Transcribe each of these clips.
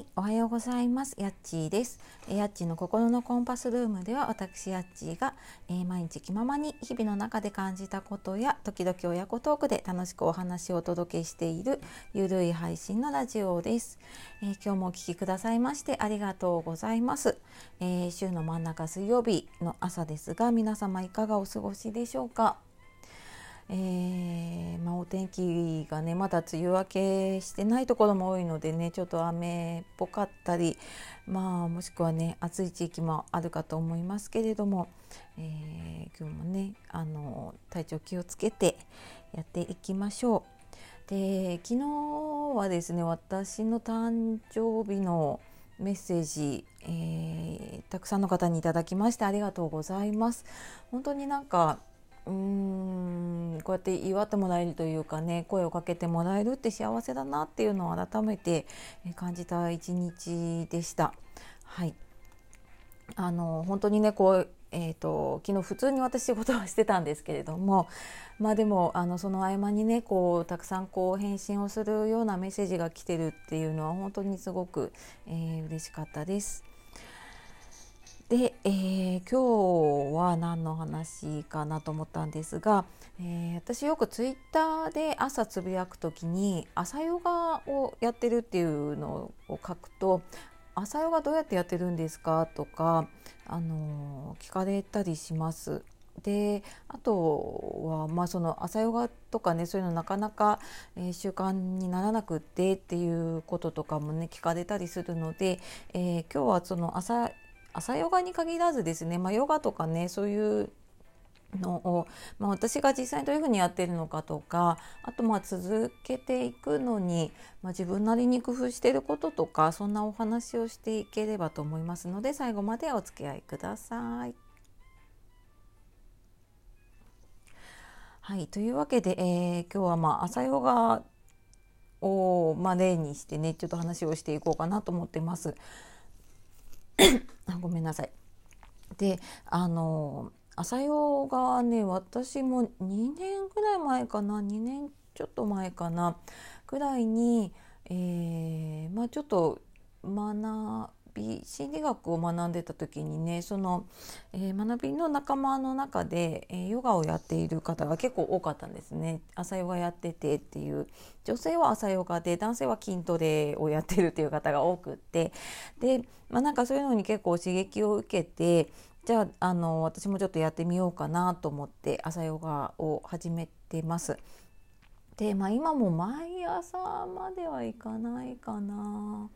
い、おはようございます。やっちーです。えやっちーの心のコンパスルームでは私やっちーが、えー毎日気ままに日々の中で感じたことや時々親子トークで楽しくお話をお届けしているゆるい配信のラジオです。えー今日もお聞きくださいましてありがとうございます。えー週の真ん中水曜日の朝ですが皆様いかがお過ごしでしょうか？えーまあ、お天気がねまだ梅雨明けしてないところも多いのでねちょっと雨っぽかったり、まあ、もしくはね暑い地域もあるかと思いますけれども、えー今日もねあの体調気をつけてやっていきましょう。で昨日はですね私の誕生日のメッセージ、えーたくさんの方にいただきましてありがとうございます。本当になんかうんこうやって祝ってもらえるというかね声をかけてもらえるって幸せだなっていうのを改めて感じた一日でした。はいあの本当にねこうえー、と昨日普通に私仕事はしてたんですけれどもまあでもあのその合間にねこうたくさんこう返信をするようなメッセージが来てるっていうのは本当にすごく、えー嬉しかったです。で、えー今日は何の話かなと思ったんですが、えー私よくツイッターで朝つぶやくときに朝ヨガをやってるっていうのを書くと朝ヨガどうやってやってるんですかとか、あのー聞かれたりします。であとは、まあ、その朝ヨガとかねそういうのなかなか、えー習慣にならなくってっていうこととかもね聞かれたりするので、えー今日はその朝朝ヨガに限らずですね、まあ、ヨガとかねそういうのを、まあ、私が実際にどういうふうにやってるのかとかあとまあ続けていくのに、まあ、自分なりに工夫していることとかそんなお話をしていければと思いますので最後までお付き合いください。はいというわけで、えー今日はまあ朝ヨガを、まあ、例にしてねちょっと話をしていこうかなと思ってます。あごめんなさい。であの朝用がね私も2年ぐらい前かな2年ちょっと前かなぐらいに、えーまあちょっと学び心理学を学んでた時にねその、えー学びの仲間の中で、えーヨガをやっている方が結構多かったんですね朝ヨガやっててっていう女性は朝ヨガで男性は筋トレをやってるっていう方が多くってで、まあ、なんかそういうのに結構刺激を受けてじゃああの私もちょっとやってみようかなと思って朝ヨガを始めてます。で、まあ、今も毎朝まではいかないかな。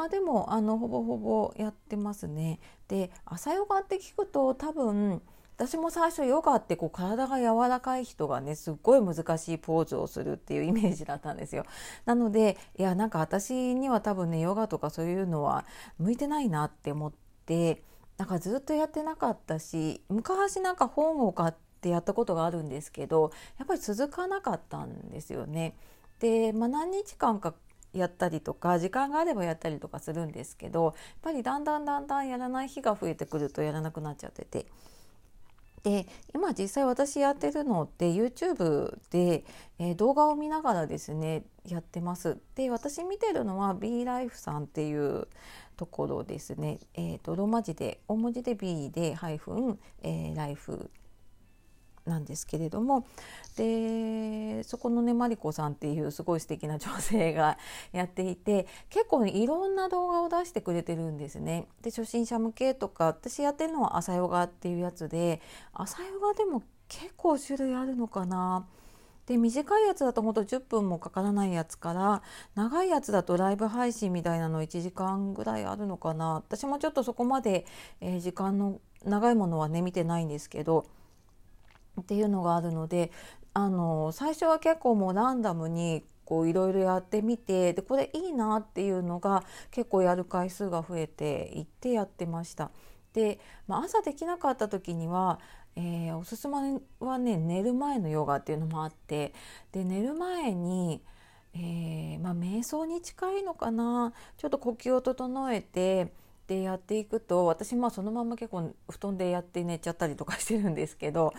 までもあのほぼほぼやってますね。で朝ヨガって聞くと多分私も最初ヨガってこう体が柔らかい人がねすっごい難しいポーズをするっていうイメージだったんですよ。なのでいやなんか私には多分ねヨガとかそういうのは向いてないなって思ってなんかずっとやってなかったし昔なんか本を買ってやったことがあるんですけどやっぱり続かなかったんですよね。で、まあ、何日間かやったりとか時間があればやったりとかするんですけどやっぱりだんだんだんだんやらない日が増えてくるとやらなくなっちゃってて。で今実際私やってるのって YouTube で、えー動画を見ながらですねやってます。で私見てるのは B ライフさんっていうところですね。えー、とローマ字で大文字で B でハイフン、えーライフなんですけれどもでそこのねマリコさんっていうすごい素敵な女性がやっていて結構ねいろんな動画を出してくれてるんですね。で初心者向けとか私やってるのは朝ヨガっていうやつで朝ヨガでも結構種類あるのかな。で短いやつだとほんと10分もかからないやつから長いやつだとライブ配信みたいなの1時間ぐらいあるのかな私もちょっとそこまで、えー時間の長いものはね見てないんですけどっていうのがあるのであの最初は結構もうランダムにこういろいろやってみてでこれいいなっていうのが結構やる回数が増えていってやってました。で、まあ、朝できなかった時には、えーおすすめはね寝る前のヨガっていうのもあってで寝る前に、えーまあ、瞑想に近いのかなちょっと呼吸を整えてでやっていくと私まあそのまま結構布団でやって寝ちゃったりとかしてるんですけど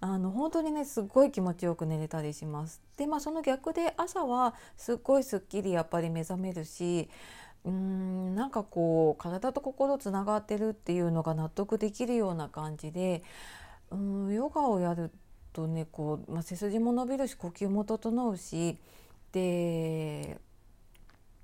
あの本当にねすっごい気持ちよく寝れたりします。でまあその逆で朝はすっごいすっきりやっぱり目覚めるしうーんなんかこう体と心つながってるっていうのが納得できるような感じでうんヨガをやるとねこう、まあ、背筋も伸びるし呼吸も整うしで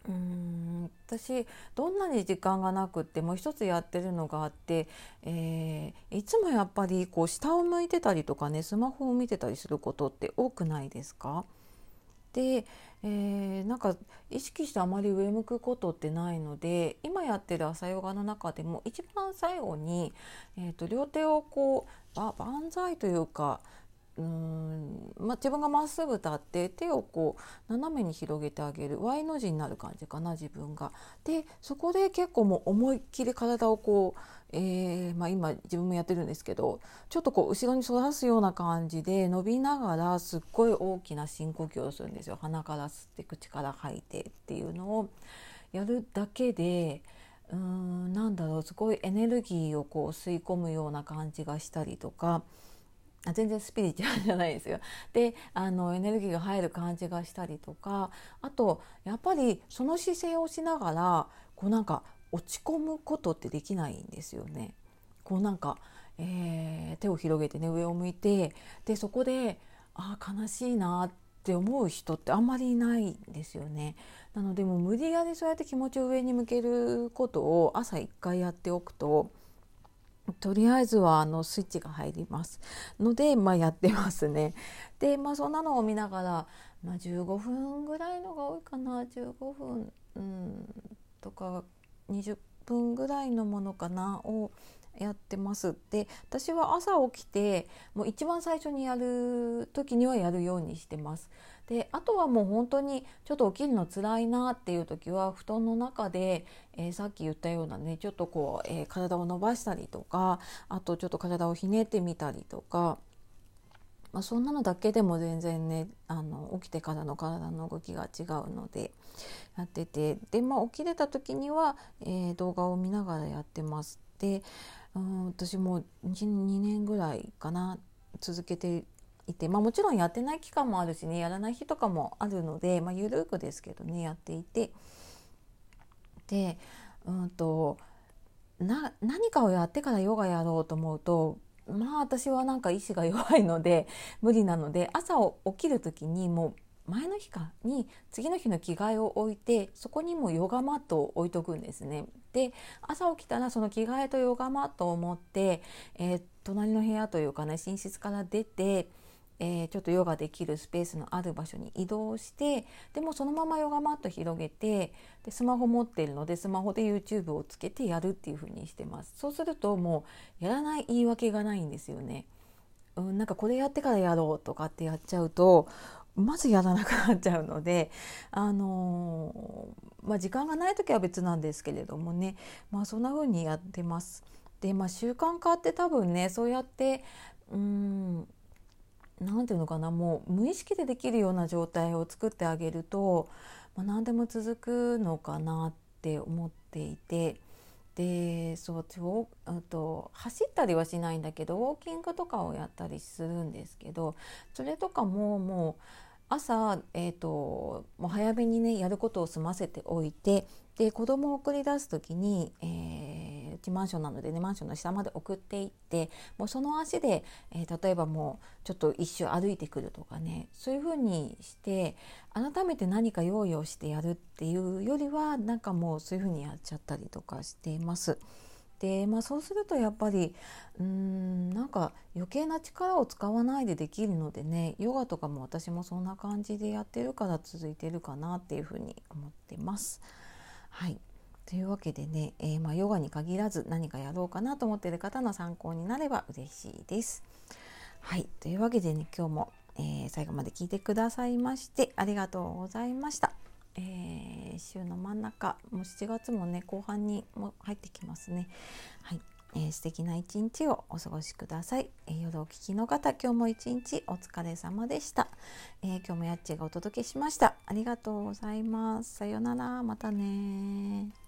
うん私どんなに時間がなくってもう一つやってるのがあって、えー、いつもやっぱりこう下を向いてたりとかねスマホを見てたりすることって多くないですか？で、えー、なんか意識してあまり上向くことってないので今やってる朝ヨガの中でも一番最後に、えーと、両手をこう万歳というかうんまあ、自分がまっすぐ立って手をこう斜めに広げてあげる Y の字になる感じかな自分が。でそこで結構もう思いっきり体をこう、えー、まあ、今自分もやってるんですけどちょっとこう後ろに反らすような感じで伸びながらすっごい大きな深呼吸をするんですよ。鼻から吸って口から吐いてっていうのをやるだけで。うーんなんだろうすごいエネルギーをこう吸い込むような感じがしたりとかあ全然スピリチュアルじゃないですよ。であのエネルギーが入る感じがしたりとかあとやっぱりその姿勢をしながらこうなんか落ち込むことってできないんですよね。こうなんか、えー、手を広げてね上を向いてでそこであ悲しいなって思う人ってあんまりいないんですよね。なのでもう無理やりそうやって気持ちを上に向けることを朝一回やっておくととりあえずはあのスイッチが入りますので、まあ、やってますね。で、まあ、そんなのを見ながら、まあ、15分ぐらいのが多いかな15分、うん、とか20分ぐらいのものかなをやってます。で私は朝起きてもう一番最初にやる時にはやるようにしてます。であとはもう本当にちょっと起きるの辛いなっていう時は布団の中で、えー、さっき言ったようなねちょっとこう、えー、体を伸ばしたりとかあとちょっと体をひねってみたりとか。まあ、そんなのだけでも全然ねあの起きてからの体の動きが違うのでやっててで、まあ、起きれた時には、えー、動画を見ながらやってます。でうん私も 2, 2年ぐらいかな続けていて、まあ、もちろんやってない期間もあるしねやらない日とかもあるので、まあ、緩くですけどねやっていて。でうんとな何かをやってからヨガやろうと思うとまあ私はなんか意志が弱いので無理なので朝起きる時にもう前の日かに次の日の着替えを置いてそこにもヨガマットを置いとくんですね。で朝起きたらその着替えとヨガマットを持って、えー、隣の部屋というかね寝室から出てえー、ちょっとヨガできるスペースのある場所に移動してでもそのままヨガマット広げてでスマホ持ってるのでスマホで YouTube をつけてやるっていう風にしてますそうするともうやらない言い訳がないんですよね、うん、なんかこれやってからやろうとかってやっちゃうとまずやらなくなっちゃうので、あのー、まあ、時間がない時は別なんですけれどもね、まあ、そんな風にやってます。で、まあ、習慣化って多分ねそうやってうん何て言うのかなもう無意識でできるような状態を作ってあげると、まあ、何でも続くのかなって思っていてでそうと走ったりはしないんだけどウォーキングとかをやったりするんですけどそれとかももう朝、えーと、もう早めにねやることを済ませておいてで子供を送り出す時に、えー、うちマンションなのでねマンションの下まで送っていってもうその足で、えー、例えばもうちょっと一周歩いてくるとかねそういうふうにして改めて何か用意をしてやるっていうよりはなんかもうそういうふうにやっちゃったりとかしています。で、まあ、そうするとやっぱりうんなんか余計な力を使わないでできるのでねヨガとかも私もそんな感じでやってるから続いてるかなっていうふうに思ってます。はいというわけでね、えー、まあ、ヨガに限らず何かやろうかなと思っている方の参考になれば嬉しいです。はいというわけでね今日も、えー、最後まで聞いてくださいましてありがとうございました。えー、週の真ん中もう7月もね後半にも入ってきますね。はい。えー、素敵な一日をお過ごしください、えー、夜お聞きの方今日も一日お疲れ様でした、えー、今日もやっちがお届けしました。ありがとうございます。さようなら。またね